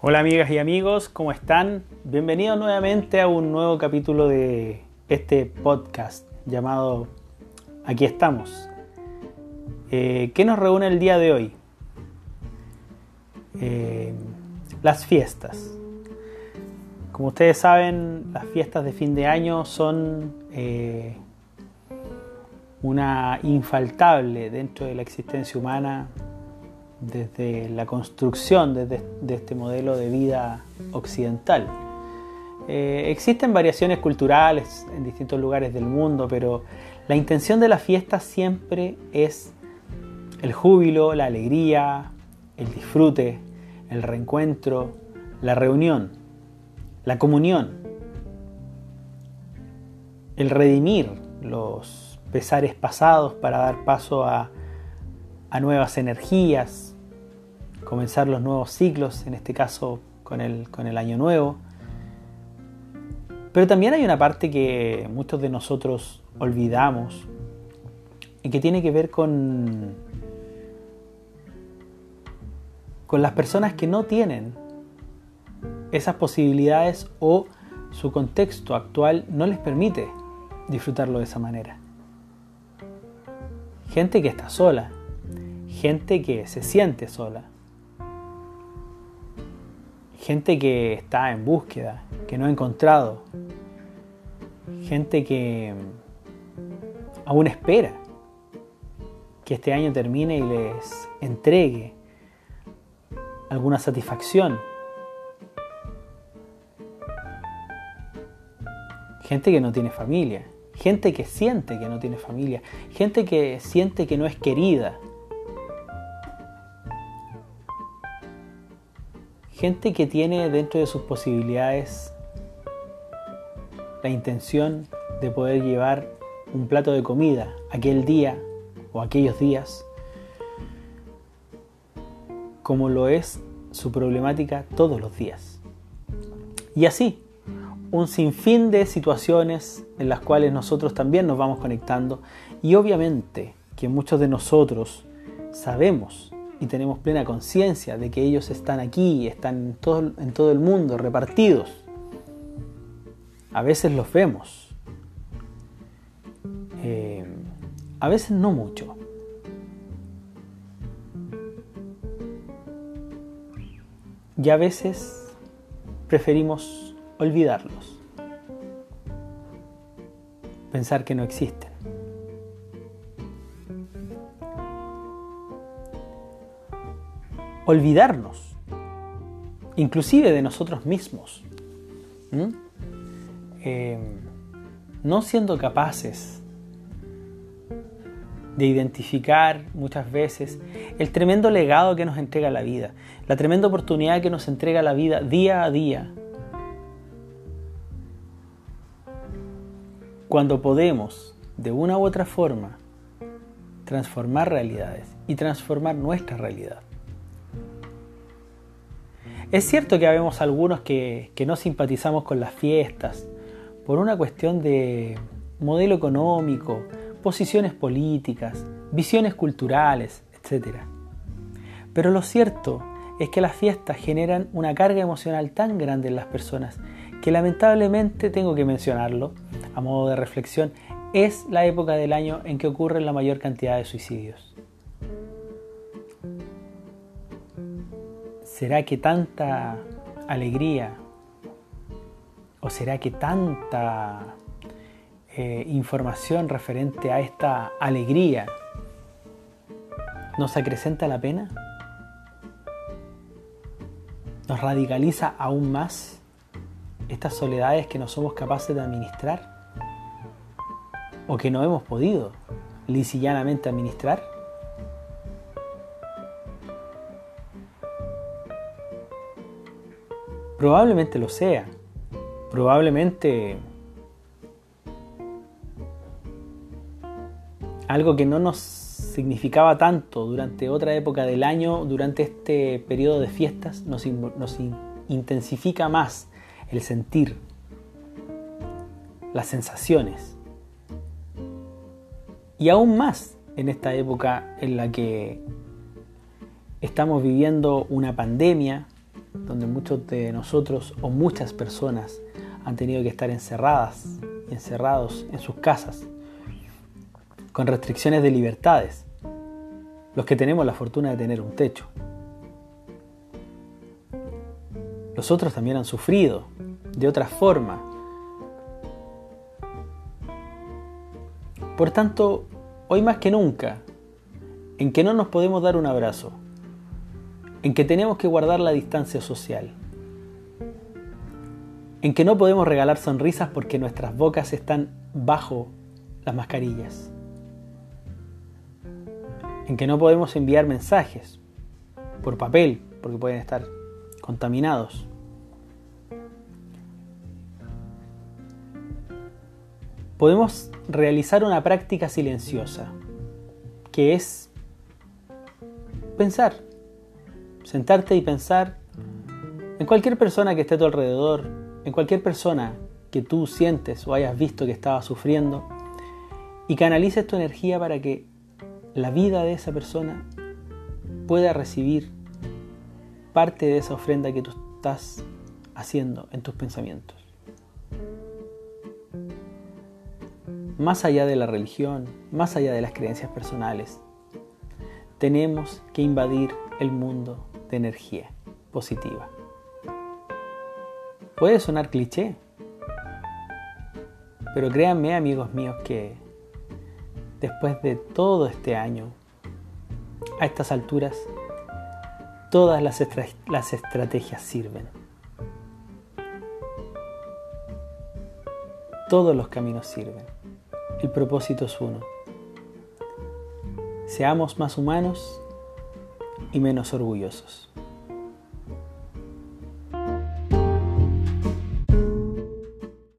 Hola amigas y amigos, ¿cómo están? Bienvenidos nuevamente a un nuevo capítulo de este podcast llamado Aquí estamos. Eh, ¿Qué nos reúne el día de hoy? Eh, las fiestas. Como ustedes saben, las fiestas de fin de año son eh, una infaltable dentro de la existencia humana desde la construcción de, este modelo de vida occidental. Eh, existen variaciones culturales en distintos lugares del mundo, pero la intención de la fiesta siempre es el júbilo, la alegría, el disfrute, el reencuentro, la reunión, la comunión, el redimir los pesares pasados para dar paso a a nuevas energías, comenzar los nuevos ciclos, en este caso con el, con el año nuevo. Pero también hay una parte que muchos de nosotros olvidamos y que tiene que ver con, con las personas que no tienen esas posibilidades o su contexto actual no les permite disfrutarlo de esa manera. Gente que está sola, gente que se siente sola, gente que está en búsqueda, que no ha encontrado, gente que aún espera que este año termine y les entregue alguna satisfacción. Gente que no tiene familia, gente que siente que no tiene familia, gente que siente que no es querida, Gente que tiene dentro de sus posibilidades la intención de poder llevar un plato de comida aquel día o aquellos días, como lo es su problemática todos los días. Y así, un sinfín de situaciones en las cuales nosotros también nos vamos conectando y obviamente que muchos de nosotros sabemos y tenemos plena conciencia de que ellos están aquí, están en todo, en todo el mundo, repartidos. A veces los vemos, eh, a veces no mucho. Y a veces preferimos olvidarlos, pensar que no existen. Olvidarnos, inclusive de nosotros mismos, em, no siendo capaces de identificar muchas veces el tremendo legado que nos entrega la vida, la tremenda oportunidad que nos entrega la vida día a día. Cuando podemos, de una u otra forma, transformar realidades y transformar nuestra realidad. Es cierto que habemos algunos que, no simpatizamos con las fiestas por una cuestión de modelo económico, posiciones políticas, visiones culturales, etc. Pero lo cierto es que las fiestas generan una carga emocional tan grande en las personas que lamentablemente tengo que mencionarlo, a modo de reflexión, es la época del año en que ocurren la mayor cantidad de suicidios. ¿Será que tanta alegría o será que tanta eh, información referente a esta alegría nos acrecenta la pena? ¿Nos radicaliza aún más estas soledades que no somos capaces de administrar? ¿O que no hemos podido lisillanamente administrar? Probablemente lo sea. Probablemente algo que no nos significaba tanto durante otra época del año, durante este periodo de fiestas, nos, nos intensifica más el sentir, las sensaciones. Y aún más en esta época en la que estamos viviendo una pandemia donde muchos de nosotros o muchas personas han tenido que estar encerradas encerrados en sus casas, con restricciones de libertades, los que tenemos la fortuna de tener un techo. Los otros también han sufrido de otra forma. Por tanto, hoy más que nunca, en que no nos podemos dar un abrazo, en que tenemos que guardar la distancia social, en que no podemos regalar sonrisas porque nuestras bocas están bajo las mascarillas, en que no podemos enviar mensajes por papel porque pueden estar contaminados. Podemos realizar una práctica silenciosa, que es pensar, sentarte y pensar en cualquier persona que esté a tu alrededor, en cualquier persona que tú sientes o hayas visto que estaba sufriendo, y canalices tu energía para que la vida de esa persona pueda recibir parte de esa ofrenda que tú estás haciendo en tus pensamientos. Más allá de la religión, más allá de las creencias personales, tenemos que invadir el mundo de energía positiva. Puede sonar cliché, pero créanme amigos míos que después de todo este año, a estas alturas, todas las, las estrategias sirven. Todos los caminos sirven. El propósito es uno. Seamos más humanos y menos orgullosos.